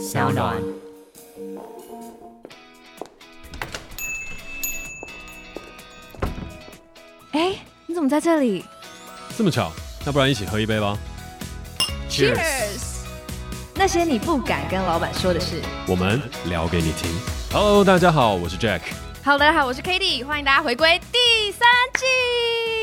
小暖。哎，你怎么在这里？这么巧，那不然一起喝一杯吧。Cheers！那些你不敢跟老板说的事，我们聊给你听。Hello，大家好，我是 Jack。Hello，大家好，我是 Cady，欢迎大家回归第三季。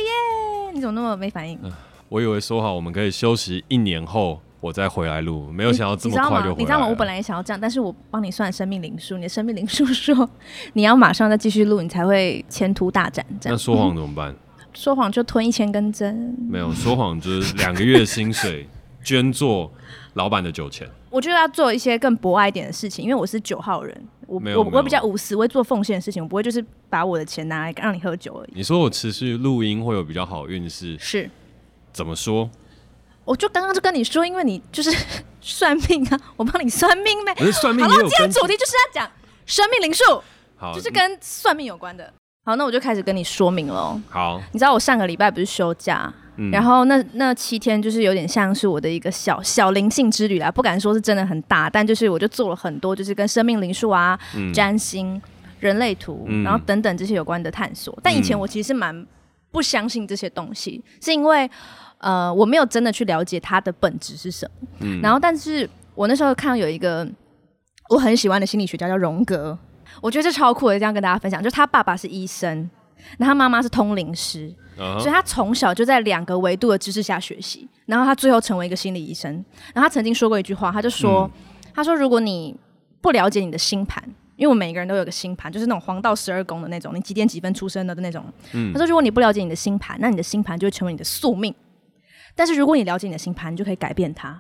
耶！你怎么那么没反应？呃，我以为说好我们可以休息一年后我再回来录，没有想到这么快就回来了。你知道吗？我本来也想要这样，但是我帮你算生命灵数，你的生命灵数说你要马上再继续录，你才会前途大展。这样。那说谎怎么办？说谎就吞一千根针。没有说谎，就是两个月薪水捐做老板的酒钱。我觉得要做一些更博爱一点的事情，因为我是九号人，我我我比较无私，我会做奉献的事情，我不会就是把我的钱拿来让你喝酒而已。你说我持续录音会有比较好运势，是怎么说？我就刚刚就跟你说，因为你就是 算命啊，我帮你算命呗。不是算命，好了，今天主题就是要讲生命灵数，好，就是跟算命有关的。好，那我就开始跟你说明喽。好，你知道我上个礼拜不是休假，嗯、然后那那七天就是有点像是我的一个小小灵性之旅啦，不敢说是真的很大，但就是我就做了很多，就是跟生命灵数啊、嗯、占星、人类图，嗯、然后等等这些有关的探索。但以前我其实是蛮不相信这些东西，是因为呃我没有真的去了解它的本质是什么。嗯、然后，但是我那时候看到有一个我很喜欢的心理学家叫荣格。我觉得这超酷的，这样跟大家分享，就是他爸爸是医生，然后他妈妈是通灵师，uh huh. 所以他从小就在两个维度的知识下学习，然后他最后成为一个心理医生。然后他曾经说过一句话，他就说：“嗯、他说如果你不了解你的星盘，因为我们每个人都有个星盘，就是那种黄道十二宫的那种，你几点几分出生的那种。嗯、他说如果你不了解你的星盘，那你的星盘就会成为你的宿命。但是如果你了解你的星盘，你就可以改变它。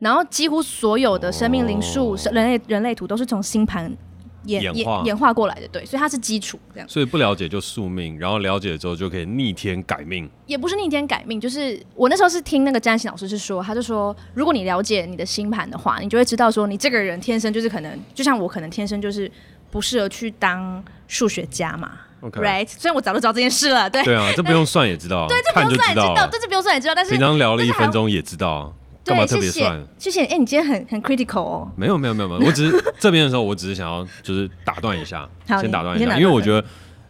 然后几乎所有的生命灵数、oh. 人类人类图都是从星盘。”演演化演化过来的，对，所以它是基础这样。所以不了解就宿命，然后了解之后就可以逆天改命。也不是逆天改命，就是我那时候是听那个占星老师是说，他就说，如果你了解你的星盘的话，你就会知道说，你这个人天生就是可能，就像我可能天生就是不适合去当数学家嘛。OK，right？虽然我早就知道这件事了，对。对啊，这不用算也知道，对，这不用算也知道，这这不用算也知道，但是平常聊了一分钟也知道。干嘛特别算？谢谢。哎、欸，你今天很很 critical 哦。没有没有没有没有，我只是这边的时候，我只是想要就是打断一下，先打断一下，因为我觉得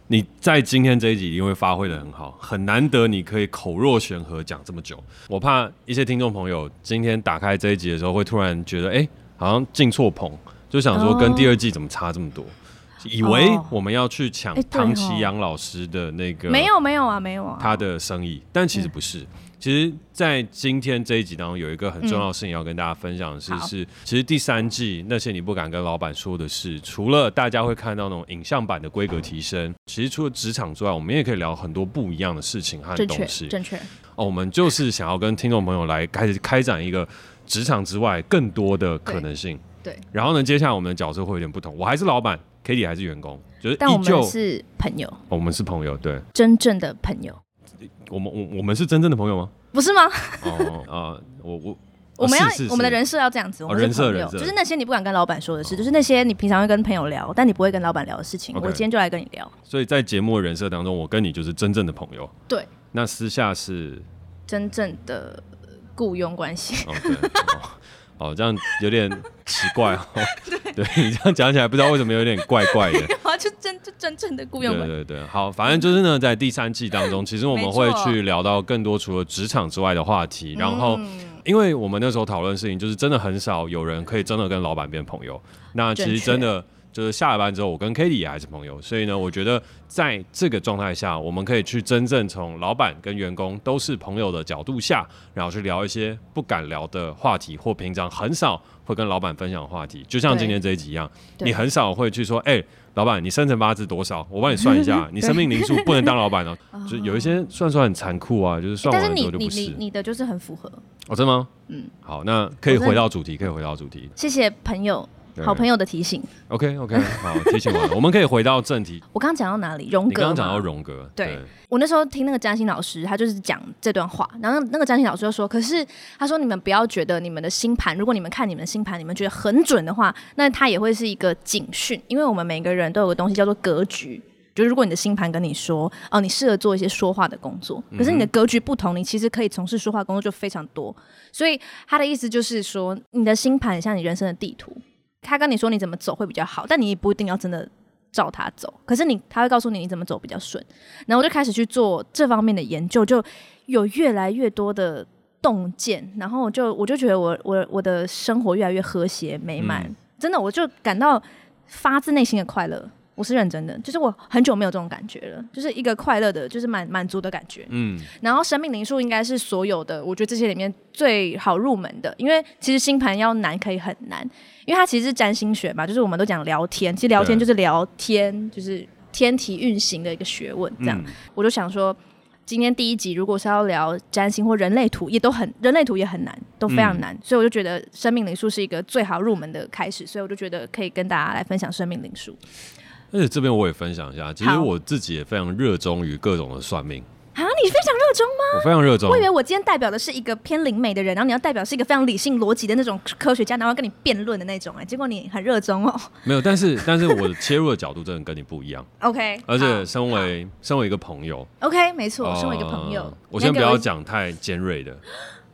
你在今天这一集一定会发挥的很好，很难得你可以口若悬河讲这么久。我怕一些听众朋友今天打开这一集的时候，会突然觉得哎、欸，好像进错棚，就想说跟第二季怎么差这么多，以为我们要去抢唐奇阳老师的那个没有没有啊没有啊他的生意，但其实不是。其实，在今天这一集当中，有一个很重要的事情要跟大家分享的是，嗯、是其实第三季那些你不敢跟老板说的事，除了大家会看到那种影像版的规格提升，其实除了职场之外，我们也可以聊很多不一样的事情和东西。正确。哦，我们就是想要跟听众朋友来开始开展一个职场之外更多的可能性。对。然后呢，接下来我们的角色会有点不同，我还是老板，Kitty 还是员工，就是但我们是朋友。哦，我们是朋友，对，真正的朋友。我们我我们是真正的朋友吗？不是吗？哦 啊，我我我们要我们的人设要这样子，我们是朋友，就是那些你不敢跟老板说的事，就是那些你平常会跟朋友聊，但你不会跟老板聊的事情，我今天就来跟你聊。所以在节目的人设当中，我跟你就是真正的朋友。对。那私下是真正的雇佣关系。哦，这样有点奇怪哦。对，你这样讲起来，不知道为什么有点怪怪的。就真就真正的雇佣。对对对，好，反正就是呢，在第三季当中，其实我们会去聊到更多除了职场之外的话题。然后，因为我们那时候讨论事情，就是真的很少有人可以真的跟老板变朋友。那其实真的。就是下了班之后，我跟 Cady 也还是朋友，所以呢，我觉得在这个状态下，我们可以去真正从老板跟员工都是朋友的角度下，然后去聊一些不敢聊的话题，或平常很少会跟老板分享的话题。就像今天这一集一样，你很少会去说，哎、欸，老板，你生辰八字多少？我帮你算一下，你生命灵数不能当老板哦。就有一些算出来很残酷啊，就是算完之后就不是。欸、你你你的就是很符合。哦，真的吗？嗯。好，那可以回到主题，可以回到主题。谢谢朋友。好朋友的提醒。OK OK，好，提醒完了，我们可以回到正题。我刚刚讲到哪里？荣格。你刚刚讲到荣格。对，对我那时候听那个占星老师，他就是讲这段话。然后那个占星老师就说：“可是他说你们不要觉得你们的星盘，如果你们看你们的星盘，你们觉得很准的话，那它也会是一个警讯，因为我们每个人都有个东西叫做格局。”就是如果你的星盘跟你说，哦，你适合做一些说话的工作，可是你的格局不同，你其实可以从事说话工作就非常多。所以他的意思就是说，你的星盘像你人生的地图，他跟你说你怎么走会比较好，但你也不一定要真的照他走。可是你他会告诉你你怎么走比较顺。然后我就开始去做这方面的研究，就有越来越多的洞见，然后就我就觉得我我我的生活越来越和谐美满，嗯、真的我就感到发自内心的快乐。我是认真的，就是我很久没有这种感觉了，就是一个快乐的，就是满满足的感觉。嗯，然后生命灵数应该是所有的，我觉得这些里面最好入门的，因为其实星盘要难可以很难，因为它其实是占星学嘛，就是我们都讲聊天，其实聊天就是聊天，就是天体运行的一个学问。这样，嗯、我就想说，今天第一集如果是要聊占星或人类图，也都很人类图也很难，都非常难，嗯、所以我就觉得生命灵数是一个最好入门的开始，所以我就觉得可以跟大家来分享生命灵数。而且这边我也分享一下，其实我自己也非常热衷于各种的算命。啊，你非常热衷吗？我非常热衷。我以为我今天代表的是一个偏灵媒的人，然后你要代表是一个非常理性逻辑的那种科学家，然后跟你辩论的那种。哎，结果你很热衷哦。没有，但是 但是我的切入的角度真的跟你不一样。OK。而且身为身为一个朋友，OK，没错，身为一个朋友，我先不要讲太尖锐的，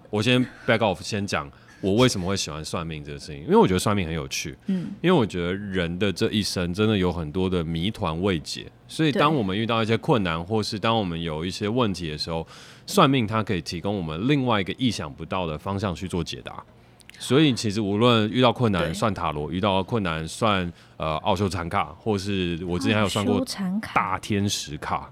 我先 back off，先讲。我为什么会喜欢算命这个事情？因为我觉得算命很有趣，嗯，因为我觉得人的这一生真的有很多的谜团未解，所以当我们遇到一些困难，或是当我们有一些问题的时候，算命它可以提供我们另外一个意想不到的方向去做解答。所以其实无论遇到困难算塔罗，遇到困难算呃奥修禅卡，或是我之前还有算过大天使卡。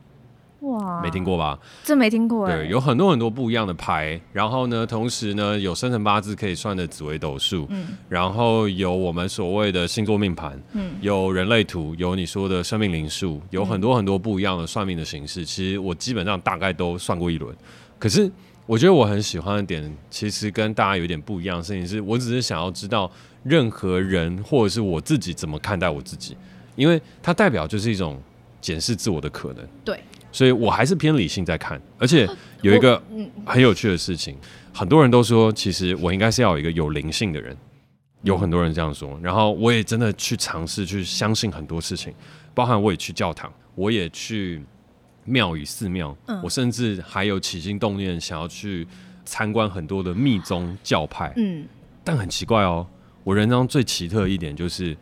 哇，没听过吧？这没听过。对，有很多很多不一样的牌，然后呢，同时呢，有生辰八字可以算的紫微斗数，嗯，然后有我们所谓的星座命盘，嗯，有人类图，有你说的生命灵数，有很多很多不一样的算命的形式。其实我基本上大概都算过一轮。可是我觉得我很喜欢的点，其实跟大家有点不一样的事情是，我只是想要知道任何人或者是我自己怎么看待我自己，因为它代表就是一种检视自我的可能。对。所以我还是偏理性在看，而且有一个很有趣的事情，很多人都说，其实我应该是要有一个有灵性的人，有很多人这样说，然后我也真的去尝试去相信很多事情，包含我也去教堂，我也去庙宇寺庙，我甚至还有起心动念想要去参观很多的密宗教派，嗯，但很奇怪哦，我人生中最奇特的一点就是，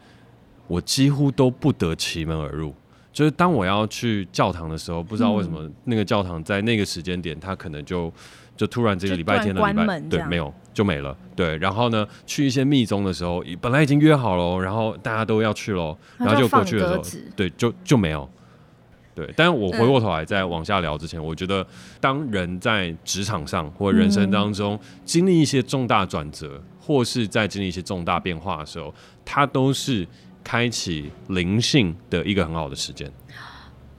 我几乎都不得其门而入。就是当我要去教堂的时候，不知道为什么那个教堂在那个时间点，它可能就就突然这个礼拜天的礼拜对没有就没了对。然后呢，去一些密宗的时候，本来已经约好了，然后大家都要去喽，然后就过去的时候，对就就没有。对，但是我回过头来再往下聊之前，我觉得当人在职场上或人生当中经历一些重大转折，或是在经历一些重大变化的时候，它都是。开启灵性的一个很好的时间，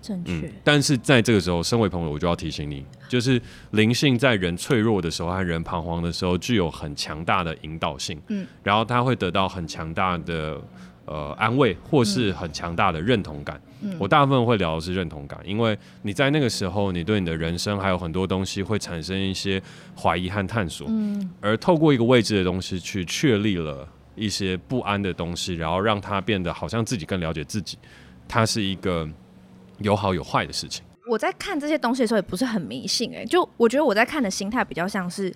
正确。嗯，但是在这个时候，身为朋友，我就要提醒你，就是灵性在人脆弱的时候和人彷徨的时候，具有很强大的引导性。嗯，然后他会得到很强大的呃安慰，或是很强大的认同感。嗯，我大部分会聊的是认同感，因为你在那个时候，你对你的人生还有很多东西会产生一些怀疑和探索。嗯，而透过一个未知的东西去确立了。一些不安的东西，然后让他变得好像自己更了解自己，它是一个有好有坏的事情。我在看这些东西的时候也不是很迷信诶、就我觉得我在看的心态比较像是，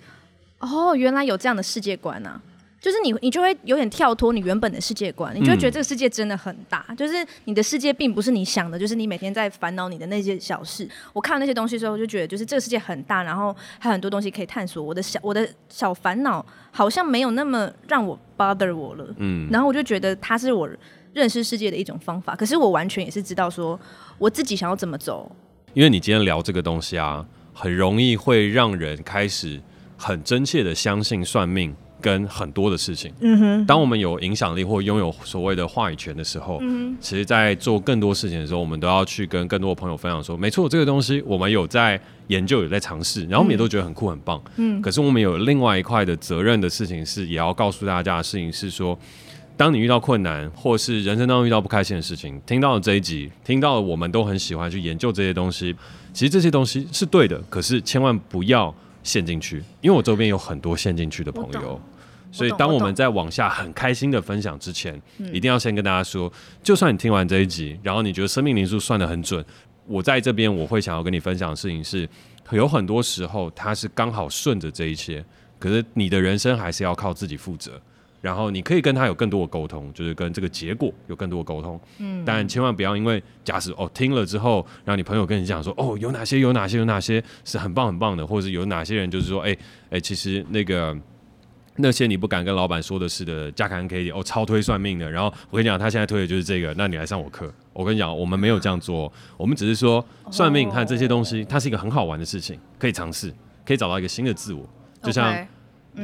哦，原来有这样的世界观啊。就是你，你就会有点跳脱你原本的世界观，你就会觉得这个世界真的很大。嗯、就是你的世界并不是你想的，就是你每天在烦恼你的那些小事。我看那些东西的时候，就觉得就是这个世界很大，然后还有很多东西可以探索。我的小我的小烦恼好像没有那么让我 bother 我了。嗯，然后我就觉得它是我认识世界的一种方法。可是我完全也是知道说我自己想要怎么走。因为你今天聊这个东西啊，很容易会让人开始很真切的相信算命。跟很多的事情，嗯哼，当我们有影响力或拥有所谓的话语权的时候，其实，在做更多事情的时候，我们都要去跟更多的朋友分享说，没错，这个东西我们有在研究，有在尝试，然后我们也都觉得很酷很棒，嗯，可是我们有另外一块的责任的事情是，也要告诉大家的事情是说，当你遇到困难，或是人生当中遇到不开心的事情，听到了这一集，听到了我们都很喜欢去研究这些东西，其实这些东西是对的，可是千万不要陷进去，因为我周边有很多陷进去的朋友，所以当我们在往下很开心的分享之前，一定要先跟大家说，就算你听完这一集，然后你觉得生命灵数算的很准，我在这边我会想要跟你分享的事情是，有很多时候它是刚好顺着这一切，可是你的人生还是要靠自己负责。然后你可以跟他有更多的沟通，就是跟这个结果有更多的沟通。嗯，但千万不要因为假使哦听了之后，然后你朋友跟你讲说哦有哪些有哪些有哪些是很棒很棒的，或者是有哪些人就是说哎哎其实那个那些你不敢跟老板说的是的，加凯 Katie 哦超推算命的。然后我跟你讲，他现在推的就是这个，那你来上我课。我跟你讲，我们没有这样做，我们只是说算命看这些东西，它是一个很好玩的事情，可以尝试，可以找到一个新的自我，就像。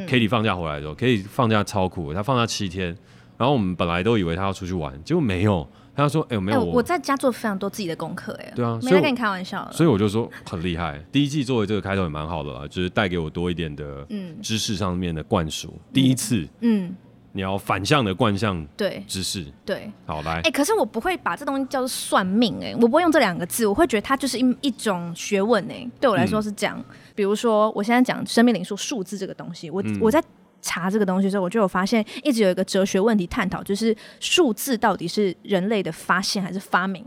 Katie 放假回来的时候，Katie 放假超酷，他放假七天，然后我们本来都以为他要出去玩，结果没有，他说：“哎、欸，没有我，我在家做非常多自己的功课，哎，对啊，没在跟你开玩笑，所以我就说很厉害。第一季作为这个开头也蛮好的啦，就是带给我多一点的知识上面的灌输。第一次，嗯。”你要反向的惯向对。知识。对，好来。哎、欸，可是我不会把这东西叫做算命哎、欸，我不会用这两个字，我会觉得它就是一一种学问哎、欸，对我来说是这样。嗯、比如说，我现在讲生命灵数数字这个东西，我、嗯、我在查这个东西的时候，我就有发现一直有一个哲学问题探讨，就是数字到底是人类的发现还是发明？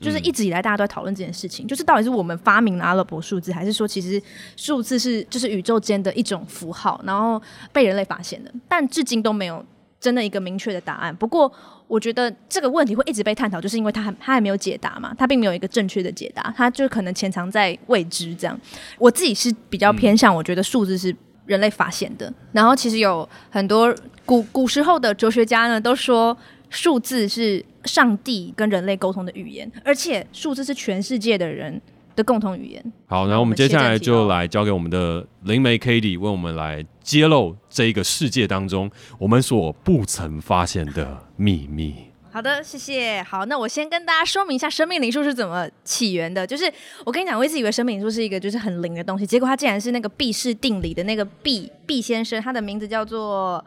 就是一直以来大家都在讨论这件事情，就是到底是我们发明了阿拉伯数字，还是说其实数字是就是宇宙间的一种符号，然后被人类发现的，但至今都没有真的一个明确的答案。不过我觉得这个问题会一直被探讨，就是因为它还它还没有解答嘛，它并没有一个正确的解答，它就可能潜藏在未知这样。我自己是比较偏向，我觉得数字是人类发现的，嗯、然后其实有很多古古时候的哲学家呢都说。数字是上帝跟人类沟通的语言，而且数字是全世界的人的共同语言。好，然后我们接下来就来交给我们的灵媒 Katie 为我们来揭露这一个世界当中我们所不曾发现的秘密。好的，谢谢。好，那我先跟大家说明一下生命灵数是怎么起源的。就是我跟你讲，我一直以为生命灵数是一个就是很灵的东西，结果它竟然是那个毕氏定理的那个毕毕先生，他的名字叫做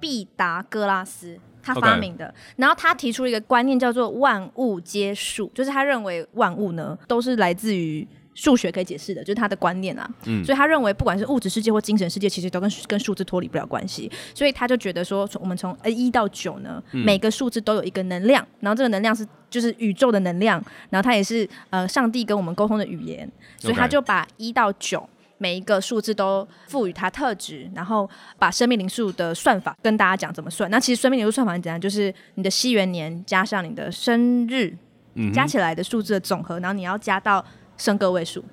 毕达哥拉斯。他发明的.然后他提出了一个观念，叫做万物皆数，就是他认为万物呢都是来自于数学可以解释的，就是他的观念啊。嗯，所以他认为不管是物质世界或精神世界，其实都跟跟数字脱离不了关系。所以他就觉得说，从我们从呃一到九呢，嗯、每个数字都有一个能量，然后这个能量是就是宇宙的能量，然后它也是呃上帝跟我们沟通的语言，所以他就把一到九。每一个数字都赋予它特质，然后把生命灵数的算法跟大家讲怎么算。那其实生命灵数算法很简单，就是你的西元年加上你的生日，嗯、加起来的数字的总和，然后你要加到升个位数。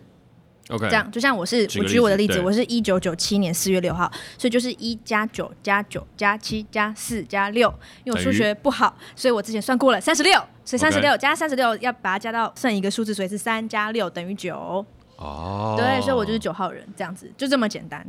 OK，这样就像我是我举我的例子，我是一九九七年四月六号，所以就是一加九加九加七加四加六。因为我数学不好，所以我之前算过了三十六，所以三十六加三十六要把它加到剩一个数字，所以是三加六等于九。哦，对，所以我就是九号人，这样子就这么简单。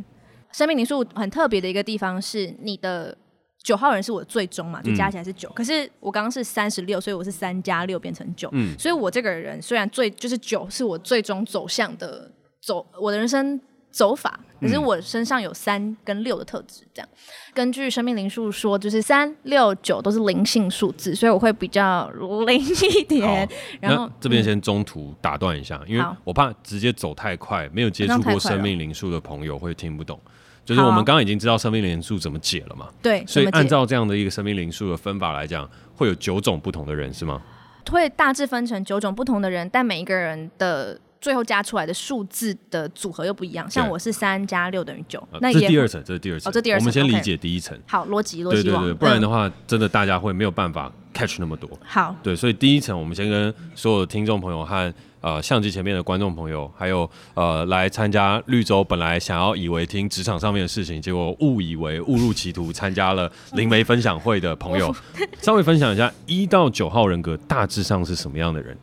生命灵数很特别的一个地方是，你的九号人是我的最终嘛，就加起来是九。嗯、可是我刚刚是三十六，所以我是三加六变成九。嗯，所以我这个人虽然最就是九是我最终走向的走我的人生。走法，可是我身上有三跟六的特质，这样。嗯、根据生命灵数说，就是三六九都是灵性数字，所以我会比较灵一点。好然后这边先中途打断一下，嗯、因为我怕直接走太快，没有接触过生命灵数的朋友会听不懂。就是我们刚刚已经知道生命灵数怎么解了嘛？对，所以按照这样的一个生命灵数的分法来讲，会有九种不同的人是吗？会大致分成九种不同的人，但每一个人的。最后加出来的数字的组合又不一样，像我是三加六等于九，那这是第二层，这是第二层。哦，这第二层。我们先理解第一层。好，逻辑逻辑对对对，不然的话，真的大家会没有办法 catch 那么多。好，对，所以第一层，我们先跟所有的听众朋友和呃相机前面的观众朋友，还有呃来参加绿洲，本来想要以为听职场上面的事情，结果误以为误入歧途，参加了灵媒分享会的朋友，稍微分享一下一到九号人格大致上是什么样的人。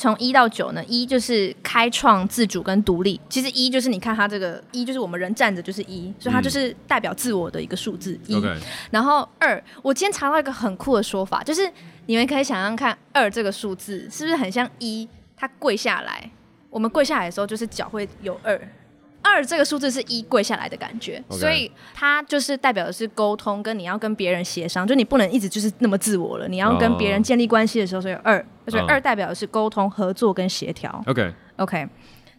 从一到九呢，一就是开创、自主跟独立。其实一就是你看它这个一，就是我们人站着就是一，所以它就是代表自我的一个数字一。Okay. 然后二，我今天查到一个很酷的说法，就是你们可以想象看二这个数字是不是很像一？它跪下来，我们跪下来的时候就是脚会有二。二这个数字是一跪下来的感觉.所以它就是代表的是沟通，跟你要跟别人协商，就你不能一直就是那么自我了，你要跟别人建立关系的时候，所以二，所以二代表的是沟通、合作跟协调。OK OK，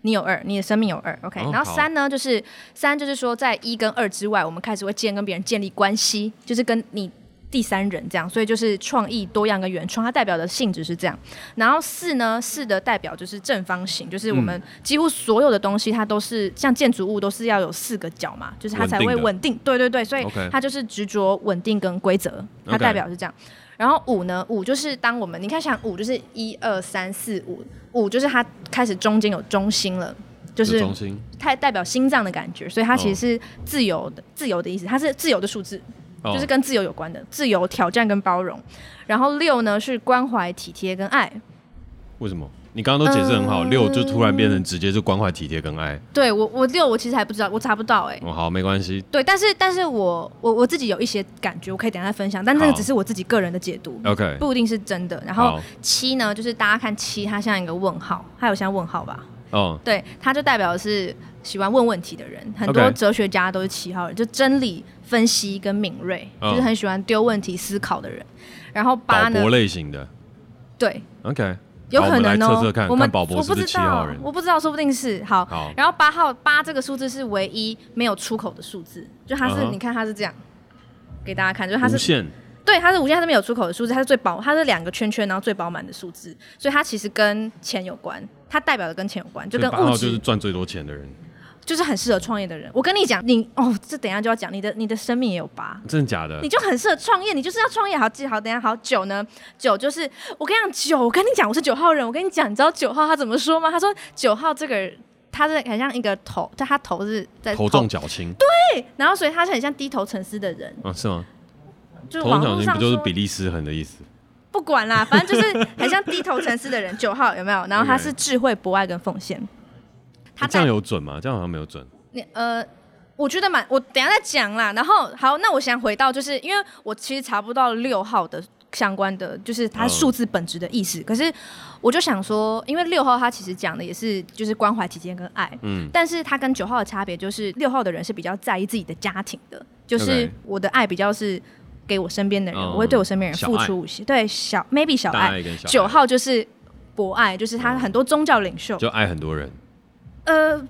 你有二，你的生命有二，OK。哦、然后三呢，就是三就是说，在一跟二之外，我们开始会建跟别人建立关系，就是跟你第三人这样。所以就是创意、多样跟原创，它代表的性质是这样。然后四呢，四的代表就是正方形，就是我们几乎所有的东西，它都是、嗯、像建筑物都是要有四个角嘛，就是它才会稳定。对对对，所以它就是执着稳定跟规则，它代表是这样。然后五呢，五就是当我们你看，像五就是一二三四五，五就是它开始中间有中心了，就是它代表心脏的感觉，所以它其实是自由的，哦、自由的意思，它是自由的数字，哦、就是跟自由有关的，自由、挑战跟包容。然后六呢是关怀、体贴跟爱。为什么？你刚刚都解释很好，六、嗯、就突然变成直接就关怀、体贴跟爱。对我，我六我其实还不知道，我查不到哎、欸。哦，好，没关系。对，但是但是我我我自己有一些感觉，我可以等一下分享，但那个只是我自己个人的解读，OK，不一定是真的。然后七呢，就是大家看七，它像一个问号，它有像问号吧？哦，对，他就代表的是喜欢问问题的人，很多哲学家都是七号人，就真理分析跟敏锐，就是很喜欢丢问题思考的人。然后八呢？类型的。对，OK。有可能哦，我们我不知道，我不知道，说不定是好。然后八号八这个数字是唯一没有出口的数字，就它是，你看它是这样，给大家看，就是它是，对，它是无限，它是没有出口的数字，它是最饱，它是两个圈圈，然后最饱满的数字，所以它其实跟钱有关，它代表的跟钱有关，就跟物质，就是赚最多钱的人。就是很适合创业的人，我跟你讲，你哦，这等一下就要讲，你的你的生命也有八，真的假的？你就很适合创业，你就是要创业。好，记好，等一下好。九呢？九就是我跟你讲，九，我跟你讲，我是九号人。我跟你讲，你知道九号他怎么说吗？他说九号这个人，他是很像一个头，但他头是在头重脚轻，对，然后所以他是很像低头沉思的人啊？是吗？就网络上不就是比例失衡的意思？不管啦，反正就是很像低头沉思的人。九号有没有？然后他是智慧、博爱跟奉献。他这样有准吗？这样好像没有准。你呃，我觉得蛮，我等下再讲啦。然后好，那我想回到，就是因为我其实查不到六号的相关的，就是它数字本质的意思。嗯、可是我就想说，因为六号它其实讲的也是就是关怀、体贴跟爱。嗯。但是它跟九号的差别就是，六号的人是比较在意自己的家庭的，就是我的爱比较是给我身边的人，嗯、我会对我身边人付出。对，小 maybe 小爱。九号就是博爱，就是他很多宗教领袖、嗯、就爱很多人。呃。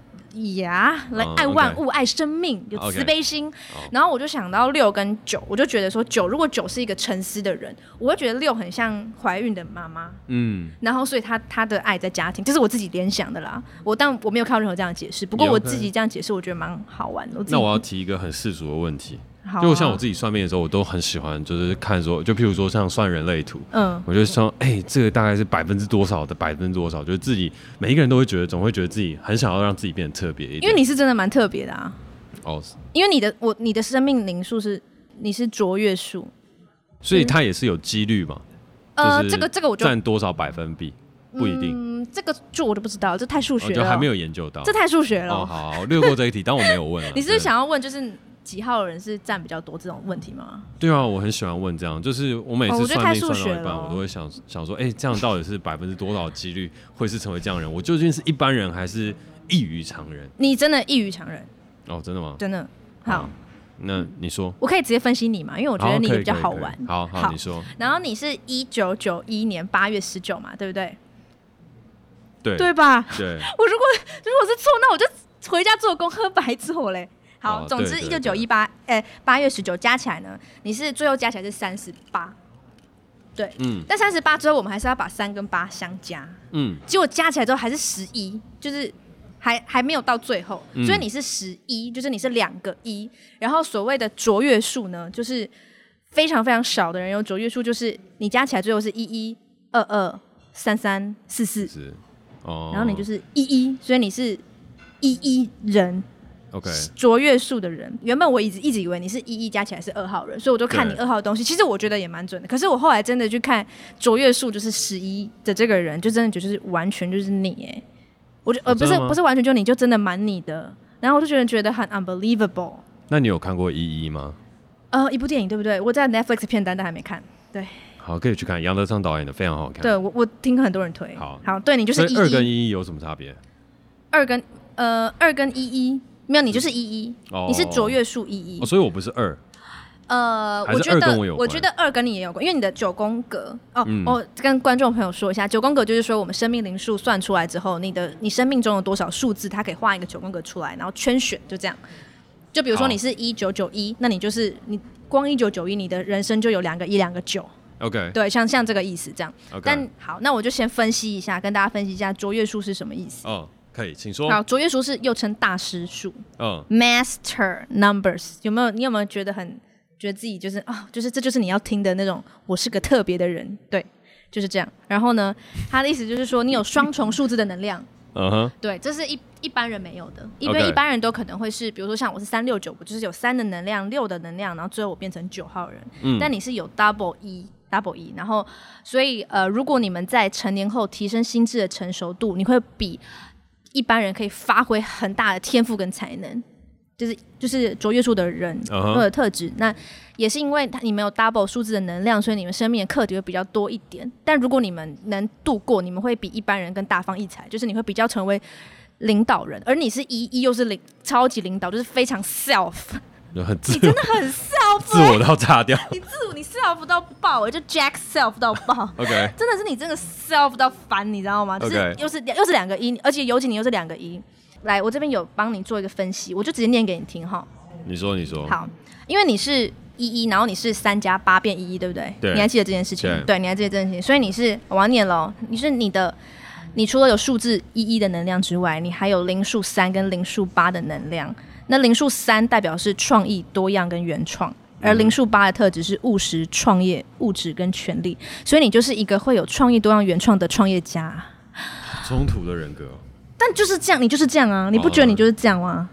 呀，来爱万物，爱生命，有慈悲心。然后我就想到六跟九，我就觉得说九，如果九是一个沉思的人，我会觉得六很像怀孕的妈妈。嗯，然后所以他他的爱在家庭，这是我自己联想的啦。我但我没有看到任何这样的解释，不过我自己这样解释，我觉得蛮好玩的。那我要提一个很世俗的问题。就像我自己算命的时候，我都很喜欢，就是看说，就譬如说像算人类图，嗯，我就说，哎、欸，这个大概是百分之多少的百分之多少，就是自己每一个人都会觉得，总会觉得自己很想要让自己变得特别一点。因为你是真的蛮特别的啊。哦。因为你的我你的生命灵数是你是卓越数，所以它也是有几率嘛？呃，这个这个我就占多少百分比不一定。嗯，这个就我就不知道，这太数学了，就还没有研究到，这太数学了。哦，好，略过这一题，但我没有问了。你是不是想要问就是？几号人是占比较多这种问题吗？对啊，我很喜欢问这样，就是我每次算命算到一半，我都会想想说，哎、欸，这样到底是百分之多少几率会是成为这样的人？我究竟是一般人还是异于常人？你真的异于常人？哦，真的吗？真的。好，那你说，我可以直接分析你吗？因为我觉得你比较好玩。好好，好，你说。然后你是一九九一年八月十九嘛，对不对？对，对吧？对。我如果如果是错，那我就回家做功课白做嘞。好，总之一九九一八，哎，八月十九加起来呢，你是最后加起来是三十八，对，嗯，但三十八之后我们还是要把三跟八相加，嗯，结果加起来之后还是十一，就是还还没有到最后，嗯、所以你是十一，就是你是两个一，然后所谓的卓越数呢，就是非常非常少的人有卓越数，就是你加起来最后是一一二二三三四四，是，哦，然后你就是一一，所以你是一一人。OK，卓越数的人，原本我一直一直以为你是一一加起来是二号人，所以我就看你二号的东西。其实我觉得也蛮准的，可是我后来真的去看卓越数就是十一的这个人，就真的就是完全就是你哎，我就呃不是不是完全就你就真的蛮你的，然后我就觉得觉得很 unbelievable。那你有看过一一吗？呃，一部电影对不对？我在 Netflix 片单但还没看。对，好，可以去看杨德昌导演的，非常好看。对我我听很多人推。好，好，对你就是一一。二跟一一有什么差别？二跟呃二跟一一。没有，你就是一一，你是卓越数一一，所以我不是二。呃，我觉得我觉得二跟你也有关，因为你的九宫格哦，嗯、我跟观众朋友说一下，九宫格就是说我们生命灵数算出来之后，你的你生命中有多少数字，它可以画一个九宫格出来，然后圈选，就这样。就比如说你是一九九一，那你就是你光一九九一，你的人生就有两个一两个九。OK，对，像像这个意思这样。Okay. 但好，那我就先分析一下，跟大家分析一下卓越数是什么意思。哦，可以，请说。好，卓越数是又称大师数。嗯，Master Numbers 有没有？你有没有觉得很？觉得自己就是啊、哦，就是这就是你要听的那种，我是个特别的人，对，就是这样。然后呢，他的意思就是说，你有双重数字的能量，嗯哼，对，这是一一般人没有的，因为一般人都可能会是，比如说像我是三六九，我就是有三的能量，六的能量，然后最后我变成九号人。嗯，但你是有 double 一，double 一，然后所以呃，如果你们在成年后提升心智的成熟度，你会比一般人可以发挥很大的天赋跟才能。就是就是卓越数的人或者特质，uh huh. 那也是因为他你们有 double 数字的能量，所以你们生命的课题会比较多一点。但如果你们能度过，你们会比一般人更大放异彩，就是你会比较成为领导人。而你是一一又是领超级领导，就是非常 self，很自你真的很 self，自我到炸掉，你自我你 self 到爆，就 Jack self 到爆。OK，真的是你真的 self 到烦，你知道吗？就是又是又是两个一，而且尤其你又是两个一。来，我这边有帮你做一个分析，我就直接念给你听哈。你说，你说。好，因为你是一一，然后你是三加八变一一，对不对？对。你还记得这件事情？对，你还记得这件事情？所以你是，我要念喽。你是你的，你除了有数字一一的能量之外，你还有零数三跟零数八的能量。那零数三代表是创意、多样跟原创，而零数八的特质是务实、创业、物质跟权力。所以你就是一个会有创意、多样、原创的创业家。冲突的人格。但就是这样，你就是这样啊！你不觉得你就是这样吗？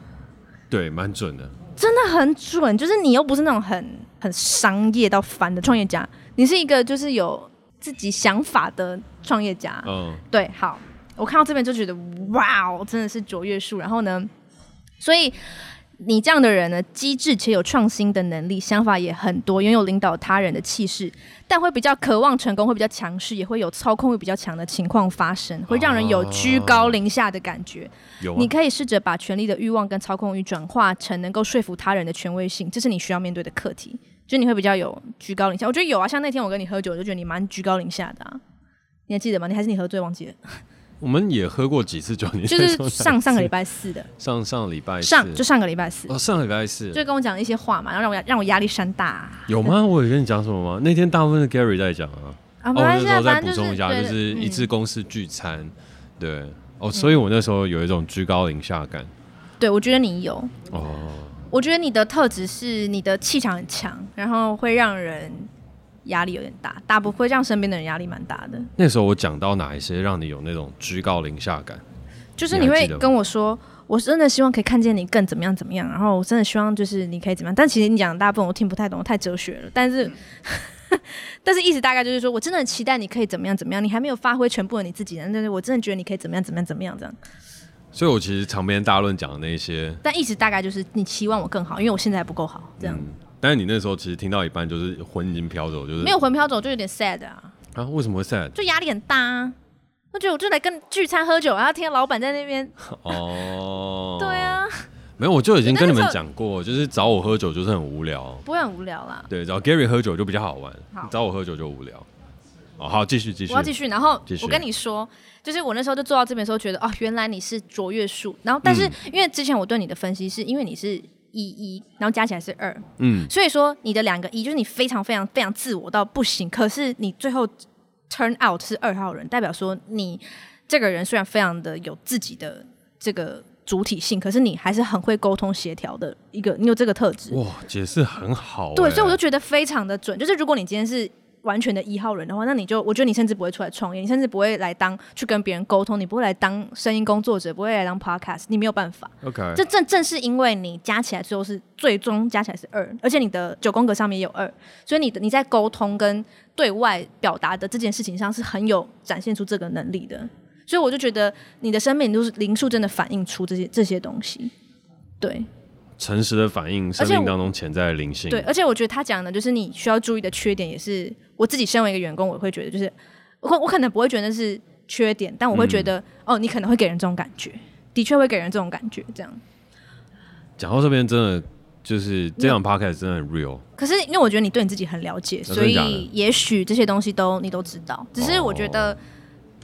对，蛮准的，真的很准。就是你又不是那种很很商业到烦的创业家，你是一个就是有自己想法的创业家。嗯，对。好，我看到这边就觉得哇哦，真的是卓越数。然后呢，所以。你这样的人呢，机智且有创新的能力，想法也很多，拥有领导他人的气势，但会比较渴望成功，会比较强势，也会有操控欲比较强的情况发生，会让人有居高临下的感觉。你可以试着把权力的欲望跟操控欲转化成能够说服他人的权威性，这是你需要面对的课题。就你会比较有居高临下，我觉得有啊，像那天我跟你喝酒，我就觉得你蛮居高临下的啊。你还记得吗？你还是你喝醉忘记了？我们也喝过几次酒，你就是上上个礼拜四的，上上礼拜四上就上个礼拜四哦，上个礼拜四就跟我讲一些话嘛，然后让我让我压力山大、啊。有吗？我有跟你讲什么吗？那天大部分是 Gary 在讲啊。啊，没关系、啊，那时候再补充一下，就是一次公司聚餐，嗯、对哦，所以我那时候有一种居高临下感。对，我觉得你有哦，我觉得你的特质是你的气场很强，然后会让人。压力有点大，大不会让身边的人压力蛮大的。那时候我讲到哪一些让你有那种居高临下感？就是你会跟我说，我真的希望可以看见你更怎么样怎么样，然后我真的希望就是你可以怎么样。但其实你讲的大部分我听不太懂，太哲学了。但是，嗯、但是意思大概就是说我真的很期待你可以怎么样怎么样，你还没有发挥全部的你自己，但是我真的觉得你可以怎么样怎么样怎么样这样。所以我其实长篇大论讲的那些，但意思大概就是你期望我更好，因为我现在还不够好这样。嗯但是你那时候其实听到一半就是魂已经飘走，就是没有魂飘走，就有点 sad 啊。啊？为什么会 sad？就压力很大啊。我觉得我就来跟聚餐喝酒，然后听到老板在那边。哦。对啊。没有，我就已经跟你们讲过，就是找我喝酒就是很无聊。不会很无聊啦。对，找 Gary 喝酒就比较好玩。好找我喝酒就无聊。哦，好，继续继续。我要继续，然后我跟你说，就是我那时候就坐到这边的时候，觉得哦，原来你是卓越数。然后，但是因为之前我对你的分析是因为你是。一一，然后加起来是二，嗯，所以说你的两个一就是你非常非常非常自我到不行，可是你最后 turn out 是二号人，代表说你这个人虽然非常的有自己的这个主体性，可是你还是很会沟通协调的一个，你有这个特质。哇，解释很好欸。对，所以我就觉得非常的准，就是如果你今天是。完全的一号人的话，那你就我觉得你甚至不会出来创业，你甚至不会来当去跟别人沟通，你不会来当声音工作者，不会来当 podcast，你没有办法。OK，这正正是因为你加起来最后是最终加起来是二，而且你的九宫格上面也有二，所以你的你在沟通跟对外表达的这件事情上是很有展现出这个能力的，所以我就觉得你的生命都是零数真的反映出这些这些东西，对。诚实的反映生命当中潜在的灵性。对，而且我觉得他讲的就是你需要注意的缺点，也是我自己身为一个员工，我会觉得就是我我可能不会觉得那是缺点，但我会觉得、嗯、哦，你可能会给人这种感觉，的确会给人这种感觉。这样。讲到这边，真的就是这样 podcast 真的很 real。可是因为我觉得你对你自己很了解，所以也许这些东西都你都知道。只是我觉得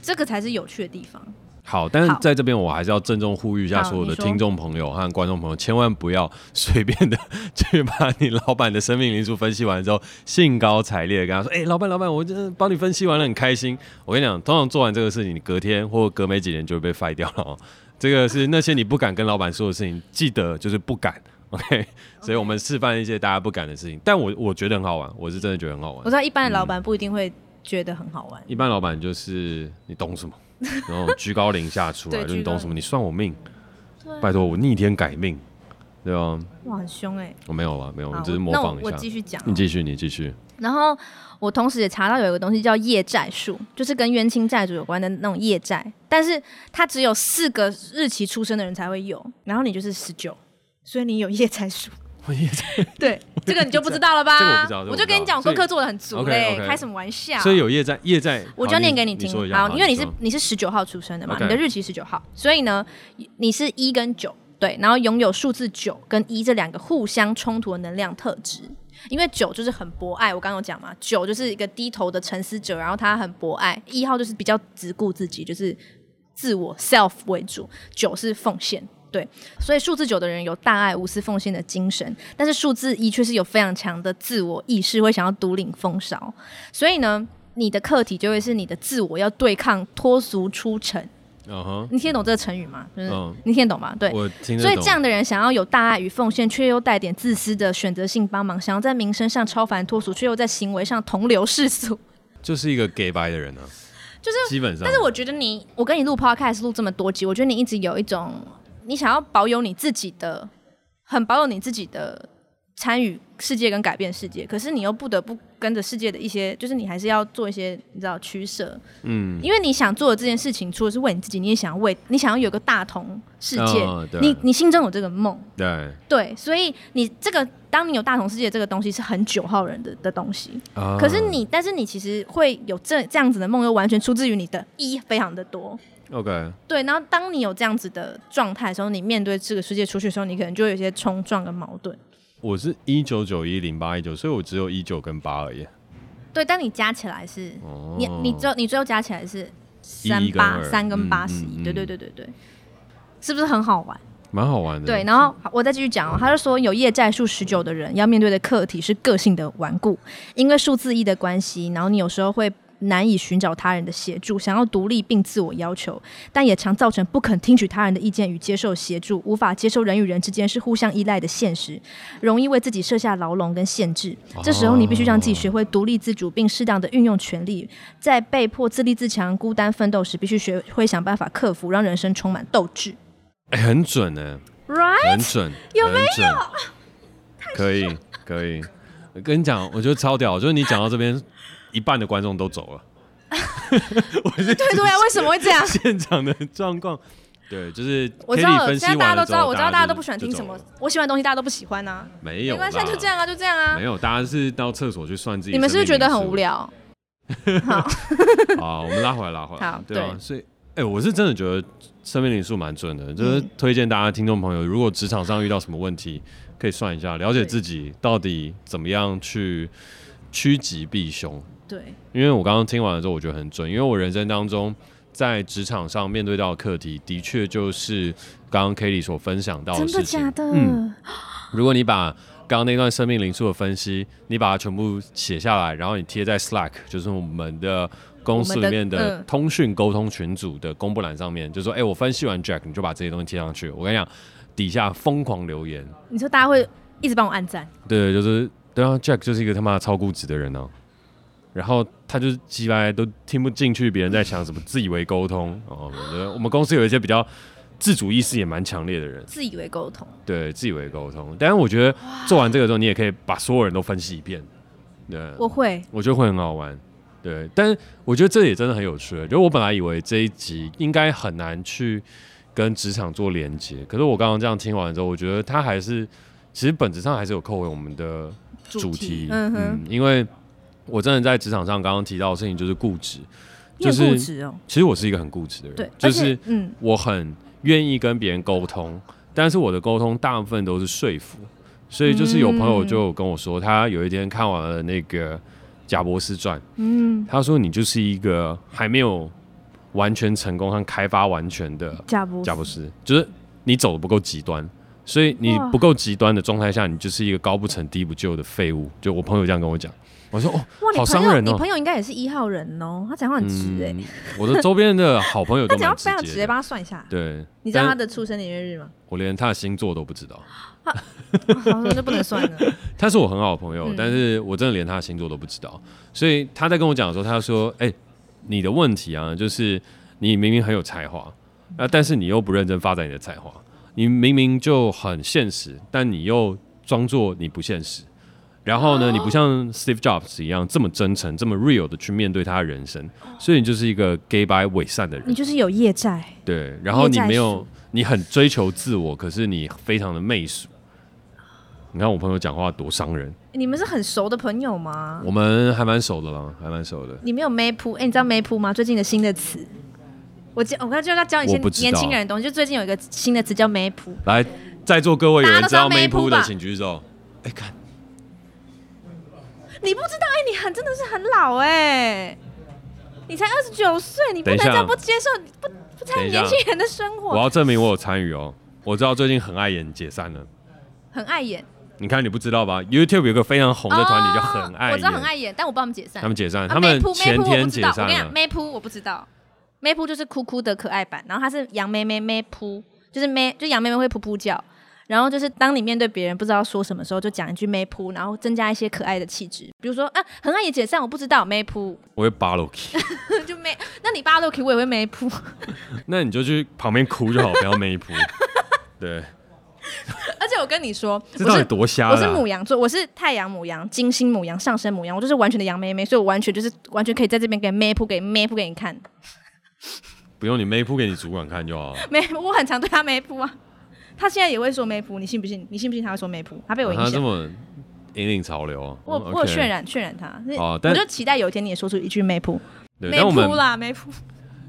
这个才是有趣的地方。好，但是在这边我还是要郑重呼吁一下所有的听众朋友和观众朋友，千万不要随便的 去把你老板的生命灵数分析完之后，兴高采烈的跟他说：“哎、欸，老板，老板，我真的帮你分析完了，很开心。”我跟你讲，通常做完这个事情，你隔天或隔没几年就会被 fire 掉了哦。这个是那些你不敢跟老板说的事情，记得就是不敢。OK，所以我们示范一些大家不敢的事情，但我我觉得很好玩，我是真的觉得很好玩。我知道一般的老板不一定会觉得很好玩，嗯、一般老板就是你懂什么？然后居高临下出来，就你懂什么？你算我命，拜托我逆天改命，对吧？哇，很凶哎！我没有了，没有，我只是模仿一下。我继续讲，你继续，你继续。然后我同时也查到有一个东西叫业债数，就是跟冤亲债主有关的那种业债，但是它只有四个日期出生的人才会有，然后你就是十九，所以你有业债数。对，这个你就不知道了吧？这个我不知道，我就跟你讲，功课做的很足嘞，开什么玩笑？所以有业在，业在，我就念给你听。好，因为你是你是十九号出生的嘛，你的日期十九号，所以呢，你是一跟九，对，然后拥有数字九跟一这两个互相冲突的能量特质。因为九就是很博爱，我刚刚有讲嘛，九就是一个低头的沉思者，然后他很博爱。一号就是比较只顾自己，就是自我 self 为主，九是奉献。对，所以数字九的人有大爱无私奉献的精神，但是数字一却是有非常强的自我意识，会想要独领风骚。所以呢，你的课题就会是你的自我要对抗脱俗出尘。Uh huh. 你听得懂这个成语吗？就是 uh 你听得懂吗？对，我听得懂。所以这样的人想要有大爱与奉献，却又带点自私的选择性帮忙，想要在名声上超凡脱俗，却又在行为上同流世俗，就是一个假掰的人呢、啊。就是基本上，但是我觉得你，我跟你录 podcast 录这么多集，我觉得你一直有一种。你想要保有你自己的，很保有你自己的参与世界跟改变世界，可是你又不得不跟着世界的一些，就是你还是要做一些你知道取舍，嗯，因为你想做的这件事情，除了是为你自己，你也想要为你想要有个大同世界，哦、你你心中有这个梦，对。对，所以你这个当你有大同世界这个东西是很九号人的的东西，哦、可是你但是你其实会有这这样子的梦，又完全出自于你的一非常的多。OK，对，然后当你有这样子的状态的时候，你面对这个世界出去的时候，你可能就会有一些冲撞跟矛盾。我是一九九一零八一九，所以我只有一九跟八而已。对，但你加起来是，哦、你你最你最后加起来是三八三跟八十一，对对对对对，是不是很好玩？蛮好玩的。对，然后我再继续讲哦，他就说有业债数十九的人要面对的课题是个性的顽固，因为数字一的关系，然后你有时候会。难以寻找他人的协助，想要独立并自我要求，但也常造成不肯听取他人的意见与接受协助，无法接受人与人之间是互相依赖的现实，容易为自己设下牢笼跟限制。这时候你必须让自己学会独立自主，并适当的运用权力，在被迫自立自强、孤单奋斗时，必须学会想办法克服，让人生充满斗志。哎、欸，很准呢，right？很准，有没有？可以，可以。我跟你讲，我觉得超屌，就是你讲到这边。一半的观众都走了，我是对对啊，为什么会这样？现场的状况，对，就是我知道，现在大家都知道，我知道大家都不喜欢听什么，我喜欢的东西大家都不喜欢啊，没有，没关系，就这样啊，就这样啊，没有，大家是到厕所去算自己，你们是不是觉得很无聊？好，好，我们拉回来，拉回来，好对啊，所以，哎，我是真的觉得生命灵数蛮准的，就是推荐大家听众朋友，如果职场上遇到什么问题，可以算一下，了解自己到底怎么样去趋吉避凶。对，因为我刚刚听完了之后，我觉得很准。因为我人生当中在职场上面对到的课题，的确就是刚刚 Kelly 所分享到的事情。真的假的？嗯，如果你把刚刚那段生命灵数的分析，你把它全部写下来，然后你贴在 Slack，就是我们的公司里面的通讯沟通群组的公布栏上面，就说：“哎，我分析完 Jack，你就把这些东西贴上去。”我跟你讲，底下疯狂留言。你说大家会一直帮我按赞？对，就是对啊，Jack 就是一个他妈超固执的人呢、啊。然后他就是鸡巴，都听不进去别人在想什么，自以为沟通哦。我们公司有一些比较自主意识也蛮强烈的人，自以为沟通，对，自以为沟通。但是我觉得做完这个之后，你也可以把所有人都分析一遍。对，我会，我觉得会很好玩。对，但是我觉得这也真的很有趣。就我本来以为这一集应该很难去跟职场做连接，可是我刚刚这样听完之后，我觉得他还是其实本质上还是有扣回我们的主题。主题嗯哼，嗯，因为。我真的在职场上刚刚提到的事情就是固执，就是固执哦。其实我是一个很固执的人，对，就是嗯，我很愿意跟别人沟通，但是我的沟通大部分都是说服，所以就是有朋友就跟我说，他有一天看完了那个贾博士传，嗯，他说你就是一个还没有完全成功和开发完全的贾博贾伯斯，就是你走的不够极端，所以你不够极端的状态下，你就是一个高不成低不就的废物。就我朋友这样跟我讲。我说哦，哇，好伤人哦！你朋友应该也是一号人哦，他讲话很直哎。我的周边的好朋友都讲话非常直接，帮他算一下。对，你知道他的出生年月日吗？我连他的星座都不知道。好，那就不能算了。他是我很好的朋友，但是我真的连他的星座都不知道。所以他在跟我讲的时候，他说：“哎，你的问题啊，就是你明明很有才华，啊，但是你又不认真发展你的才华。你明明就很现实，但你又装作你不现实。”然后呢，你不像 Steve Jobs 一样这么真诚、这么 real 的去面对他的人生，所以你就是一个 gay by 伪善的人。你就是有业债。对，然后你没有，你很追求自我，可是你非常的媚俗。你看我朋友讲话多伤人。你们是很熟的朋友吗？我们还蛮熟的啦，还蛮熟的。你没有妹扑？哎，你知道妹扑吗？最近的新的词，我教我刚就要教一些年轻人的东西。就最近有一个新的词叫妹扑。来，在座各位有人知道妹扑的，请举手。哎，看。你不知道哎、欸，你很真的是很老哎、欸，你才二十九岁，你不能这样不接受，不不参与年轻人的生活。我要证明我有参与哦，我知道最近很爱演解散了，很爱演。你看你不知道吧？YouTube 有个非常红的团体叫很爱演，我知道很爱演，但我不知道他们解散。他们解散，他们前天解散了。我跟你讲，妹扑我不知道，妹扑就是哭哭的可爱版，然后他是杨妹妹妹扑，就是妹就杨妹妹会噗噗叫。然后就是当你面对别人不知道说什么时候，就讲一句没扑，然后增加一些可爱的气质。比如说啊，很爱也解散，我不知道没扑，我会巴洛克，就没。那你巴洛克，我也会没扑。那你就去旁边哭就好，不要没扑。对。而且我跟你说，这到底多瞎啊？我是母羊座，我是太阳母羊、金星母羊、上升母羊，我就是完全的羊妹妹，所以我完全就是完全可以在这边给妹扑，给妹扑给你看。不用你妹扑给你主管看就好了。没，我很常对他妹扑啊。他现在也会说妹扑，你信不信？你信不信他会说妹扑？他被我影响。他这么引领潮流啊！我我有渲染渲染他。哦，我就期待有一天你也说出一句妹扑。妹扑啦，妹扑。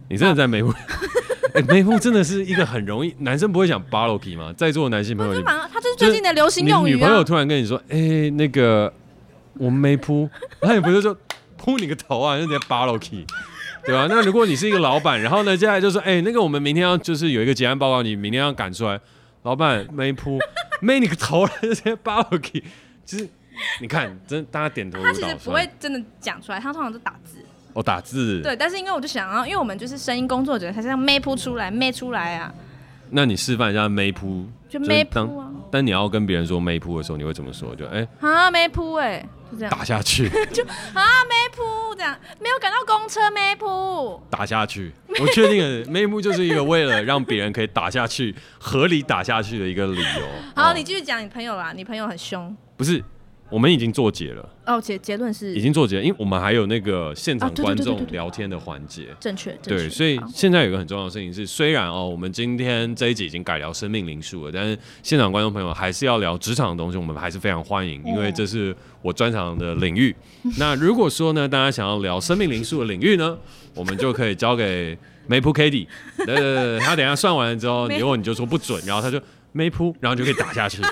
你真的在妹扑？哎，妹扑真的是一个很容易，男生不会讲巴洛克吗？在座的男性朋友，他就是最近的流行用语。女朋友突然跟你说：“哎，那个我们没扑。” 他也不是说扑你个头啊，那叫巴洛克，对吧？那如果你是一个老板，然后呢，接下来就说：“哎，那个我们明天要就是有一个结案报告，你明天要赶出来。”老板没铺，没你个头！这些巴洛克，就是你看，真大家点头。他其实不会真的讲出来，他通常都打字。哦，打字。对，但是因为我就想要，因为我们就是声音工作者，还是要没扑出来，没出来啊。那你示范一下没扑，就没扑啊。但你要跟别人说没扑的时候，你会怎么说？就哎啊没扑哎，就这样打下去。就啊没铺这样，没有赶到公车没铺打下去。我确定了，没扑就是一个为了让别人可以打下去，合理打下去的一个理由。好，你继续讲你朋友啦，你朋友很凶。不是。我们已经做结了。哦，结结论是已经做结了，因为我们还有那个现场观众聊天的环节，正确，对，所以现在有个很重要的事情是，虽然哦，我们今天这一集已经改聊生命灵数了，但是现场观众朋友还是要聊职场的东西，我们还是非常欢迎，因为这是我专长的领域。那如果说呢，大家想要聊生命灵数的领域呢，我们就可以交给妹扑 Cady，对对对，他等下算完了之后，如果你就说不准，然后他就妹扑，然后就可以打下去。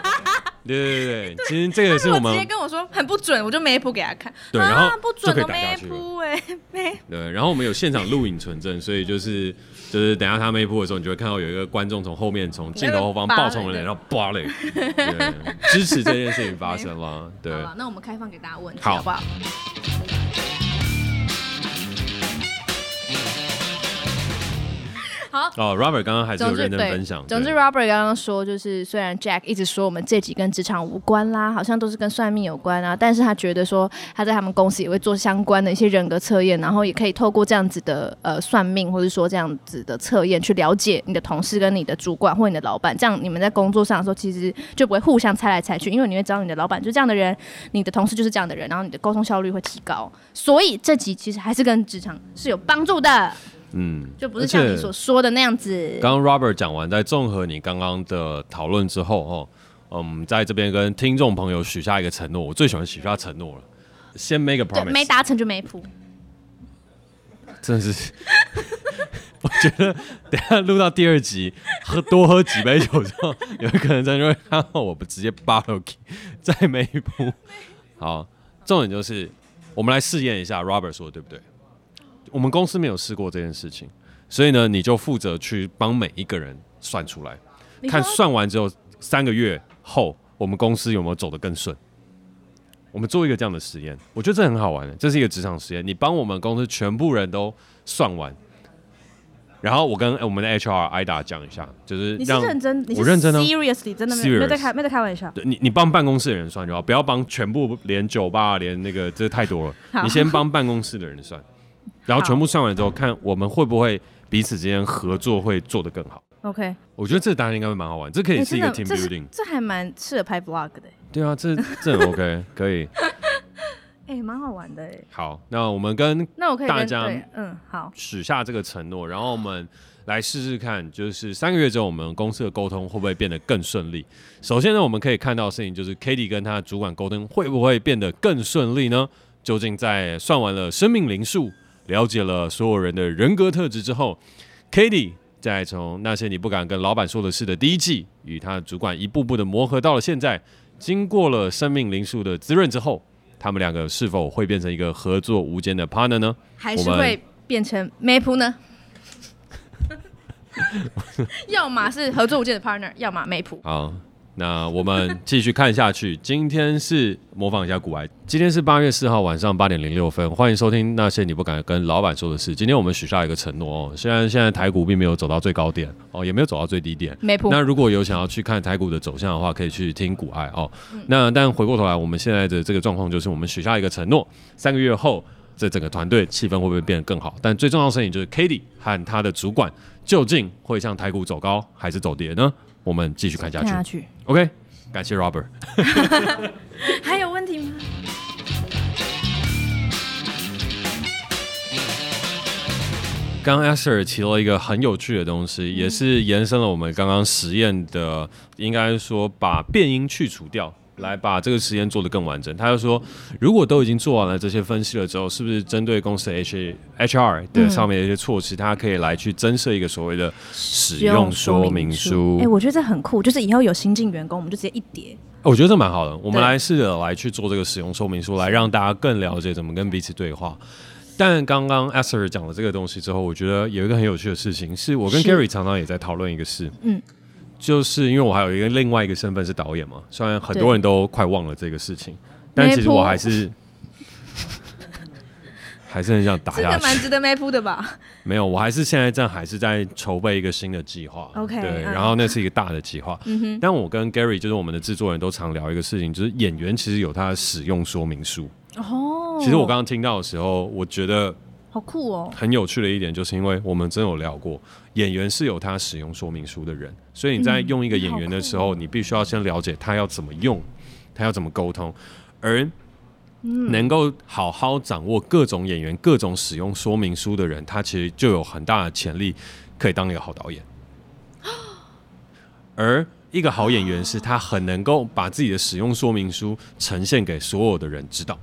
对对对，其实这个是我们直接跟我说很不准，我就没谱给他看。对，然后不准都没谱哎，没。对，然后我们有现场录影存证，所以就是就是等下他没铺的时候，你就会看到有一个观众从后面从镜头后方爆冲而来，然后爆嘞，对，支持这件事情发生了。对，好，那我们开放给大家问题，好不好？好哦，Robert 刚刚还是有认真分享。总之，Robert 刚刚说，就是虽然 Jack 一直说我们这集跟职场无关啦，好像都是跟算命有关啊，但是他觉得说他在他们公司也会做相关的一些人格测验，然后也可以透过这样子的呃算命，或者说这样子的测验去了解你的同事跟你的主管或你的老板，这样你们在工作上的时候其实就不会互相猜来猜去，因为你会知道你的老板就是这样的人，你的同事就是这样的人，然后你的沟通效率会提高。所以这集其实还是跟职场是有帮助的。嗯，就不是像你所说的那样子。刚刚 Robert 讲完，在综合你刚刚的讨论之后，哦，嗯，在这边跟听众朋友许下一个承诺，我最喜欢许下承诺了。先 make a promise，没达成就没谱。真的是，我觉得等下录到第二集，喝多喝几杯酒之后，有可能真的会看到我们直接在每一步。好，重点就是我们来试验一下，Robert 说的对不对？我们公司没有试过这件事情，所以呢，你就负责去帮每一个人算出来，看算完之后三个月后，我们公司有没有走得更顺。我们做一个这样的实验，我觉得这很好玩的，这是一个职场实验。你帮我们公司全部人都算完，然后我跟我们的 HR Ida 讲一下，就是你是认真，我认真的，Seriously 真的没有没在开没在开玩笑。对，你你帮办公室的人算就好，不要帮全部连酒吧连那个这太多了。你先帮办公室的人算。然后全部算完之后，看我们会不会彼此之间合作会做得更好。OK，我觉得这个答案应该会蛮好玩，这可以是一个 team building，这还蛮适合拍 vlog 的。对啊，这这很 OK，可以。哎，蛮好玩的哎。好，那我们跟那我可以大家嗯好许下这个承诺，然后我们来试试看，就是三个月之后我们公司的沟通会不会变得更顺利。首先呢，我们可以看到的事情就是 Katie 跟他的主管沟通会不会变得更顺利呢？究竟在算完了生命灵数，了解了所有人的人格特质之后，Katie 在从那些你不敢跟老板说的事的第一季，与他的主管一步步的磨合到了现在，经过了生命灵数的滋润之后，他们两个是否会变成一个合作无间的 partner 呢？还是会变成 map 呢？要么是合作无间的 partner，要么 map。好。那我们继续看下去。今天是模仿一下古埃。今天是八月四号晚上八点零六分，欢迎收听那些你不敢跟老板说的事。今天我们许下一个承诺哦，虽然现在台股并没有走到最高点哦，也没有走到最低点。那如果有想要去看台股的走向的话，可以去听古埃哦。那但回过头来，我们现在的这个状况就是，我们许下一个承诺，三个月后这整个团队气氛会不会变得更好？但最重要的事情就是 Katie 和他的主管究竟会向台股走高还是走跌呢？我们继续看下去。看下去。OK，感谢 Robert。还有问题吗？刚刚 Esther 提了一个很有趣的东西，嗯、也是延伸了我们刚刚实验的，应该说把变音去除掉。来把这个实验做得更完整。他就说，如果都已经做完了这些分析了之后，是不是针对公司 H H R 的上面的一些措施，他可以来去增设一个所谓的使用说明书？哎，我觉得这很酷，就是以后有新进员工，我们就直接一叠。我觉得这蛮好的。我们来试着来去做这个使用说明书，来让大家更了解怎么跟彼此对话。但刚刚 Esther 讲了这个东西之后，我觉得有一个很有趣的事情，是我跟 Gary 常常也在讨论一个事。嗯。就是因为我还有一个另外一个身份是导演嘛，虽然很多人都快忘了这个事情，但其实我还是 还是很想打下去。蛮值得没铺的吧？没有，我还是现在这样，还是在筹备一个新的计划。OK，对，然后那是一个大的计划。嗯哼。但我跟 Gary 就是我们的制作人都常聊一个事情，就是演员其实有他的使用说明书。哦。其实我刚刚听到的时候，我觉得。好酷哦！很有趣的一点就是，因为我们真有聊过，演员是有他使用说明书的人，所以你在用一个演员的时候，嗯、你必须要先了解他要怎么用，他要怎么沟通，而能够好好掌握各种演员各种使用说明书的人，他其实就有很大的潜力可以当一个好导演。而一个好演员是他很能够把自己的使用说明书呈现给所有的人知道。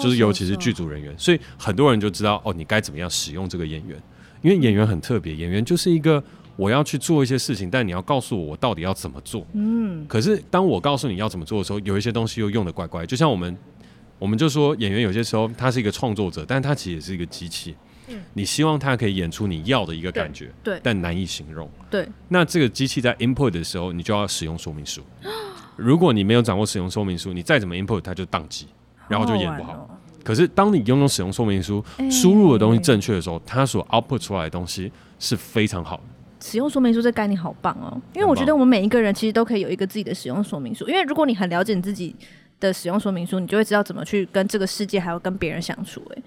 就是尤其是剧组人员，所以很多人就知道哦，你该怎么样使用这个演员，因为演员很特别，演员就是一个我要去做一些事情，但你要告诉我我到底要怎么做。嗯，可是当我告诉你要怎么做的时候，有一些东西又用的怪怪，就像我们，我们就说演员有些时候他是一个创作者，但他其实也是一个机器。嗯，你希望他可以演出你要的一个感觉，对，但难以形容。对，那这个机器在 input 的时候，你就要使用说明书。如果你没有掌握使用说明书，你再怎么 input，它就宕机。然后就演不好。哦、可是当你拥有使用说明书，输入的东西正确的时候，它所 output 出来的东西是非常好的。使用说明书这概念好棒哦，因为我觉得我们每一个人其实都可以有一个自己的使用说明书。因为如果你很了解你自己的使用说明书，你就会知道怎么去跟这个世界还有跟别人相处。哎，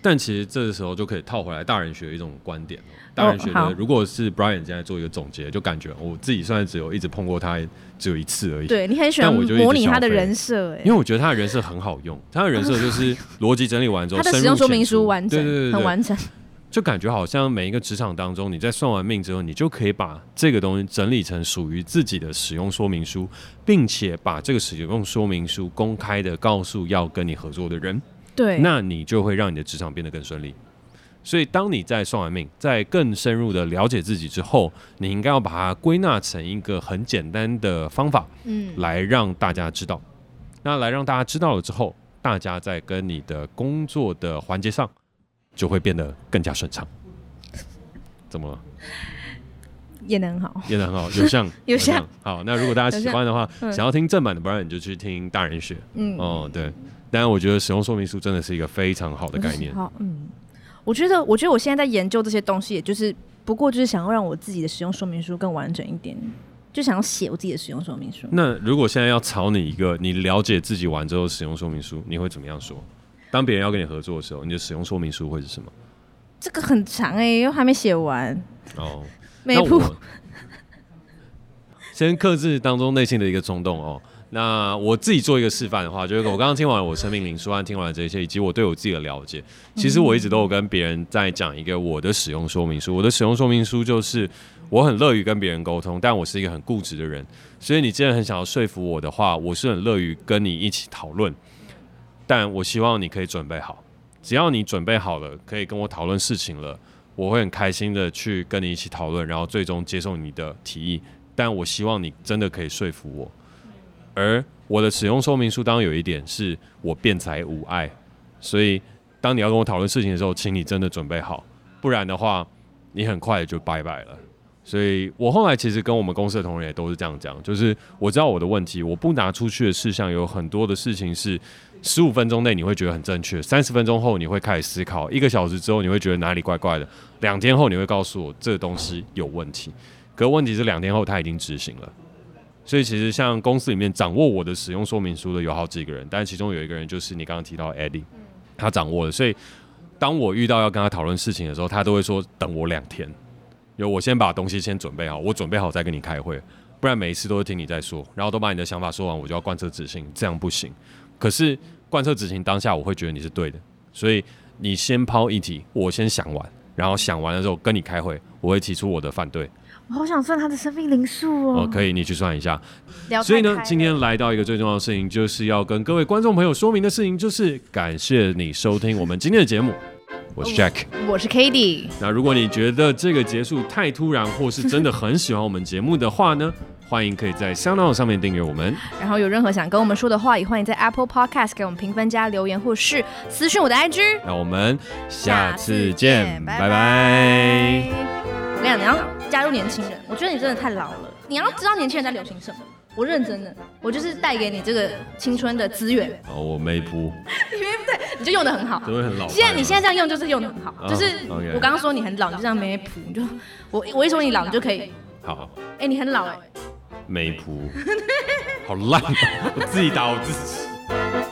但其实这个时候就可以套回来大人学的一种观点。大人学的，如果是 Brian 现在做一个总结，就感觉我自己算是只有一直碰过他，只有一次而已。对，你很喜欢模拟他的人设，哎，因为我觉得他的人设很好用，他的人设就是逻辑整理完之后，他的使用说明书完整，对对对，很完整，就感觉好像每一个职场当中，你在算完命之后，你就可以把这个东西整理成属于自己的使用说明书，并且把这个使用说明书公开的告诉要跟你合作的人，对，那你就会让你的职场变得更顺利。所以，当你在算完命，在更深入的了解自己之后，你应该要把它归纳成一个很简单的方法，嗯，来让大家知道。那来让大家知道了之后，大家在跟你的工作的环节上，就会变得更加顺畅。怎么了？演的很好，演的很好，有像 有像。好，那如果大家喜欢的话，想要听正版的，不然你就去听大人学。嗯，哦，对。当然，我觉得使用说明书真的是一个非常好的概念。好，嗯。我觉得，我觉得我现在在研究这些东西，也就是不过就是想要让我自己的使用说明书更完整一点，就想要写我自己的使用说明书。那如果现在要考你一个你了解自己完之后使用说明书，你会怎么样说？当别人要跟你合作的时候，你的使用说明书会是什么？这个很长哎、欸，又还没写完哦。没谱。先克制当中内心的一个冲动哦。那我自己做一个示范的话，就是我刚刚听完我生命灵数，听完这些，以及我对我自己的了解，其实我一直都有跟别人在讲一个我的使用说明书。我的使用说明书就是，我很乐于跟别人沟通，但我是一个很固执的人，所以你既然很想要说服我的话，我是很乐于跟你一起讨论，但我希望你可以准备好，只要你准备好了，可以跟我讨论事情了，我会很开心的去跟你一起讨论，然后最终接受你的提议，但我希望你真的可以说服我。而我的使用说明书当中有一点是我辩才无碍，所以当你要跟我讨论事情的时候，请你真的准备好，不然的话，你很快就拜拜了。所以我后来其实跟我们公司的同仁也都是这样讲，就是我知道我的问题，我不拿出去的事项有很多的事情是十五分钟内你会觉得很正确，三十分钟后你会开始思考，一个小时之后你会觉得哪里怪怪的，两天后你会告诉我这个东西有问题，可问题是两天后他已经执行了。所以其实像公司里面掌握我的使用说明书的有好几个人，但其中有一个人就是你刚刚提到 Eddie，他掌握了。所以当我遇到要跟他讨论事情的时候，他都会说等我两天，有我先把东西先准备好，我准备好再跟你开会，不然每一次都是听你在说，然后都把你的想法说完，我就要贯彻执行，这样不行。可是贯彻执行当下，我会觉得你是对的，所以你先抛议题，我先想完，然后想完了之后跟你开会，我会提出我的反对。我好想算他的生命灵数哦！哦，可以，你去算一下。所以呢，今天来到一个最重要的事情，就是要跟各位观众朋友说明的事情，就是感谢你收听我们今天的节目。我是 Jack，我是 k a t i e。那如果你觉得这个结束太突然，或是真的很喜欢我们节目的话呢，欢迎可以在 SoundOn 上面订阅我们。然后有任何想跟我们说的话，也欢迎在 Apple Podcast 给我们评分加留言，或是私讯我的 IG。那我们下次见，拜拜。我跟你讲，你要加入年轻人，我觉得你真的太老了。你要知道年轻人在流行什么。我认真的，我就是带给你这个青春的资源。哦，我没铺。你没对，你就用的很好。都会很老。现在你现在这样用就是用的很好，就是我刚刚说你很老，你就这样没谱，你就我我一说你老，你就可以。好。哎，你很老哎。没谱好烂啊我自己打我自己。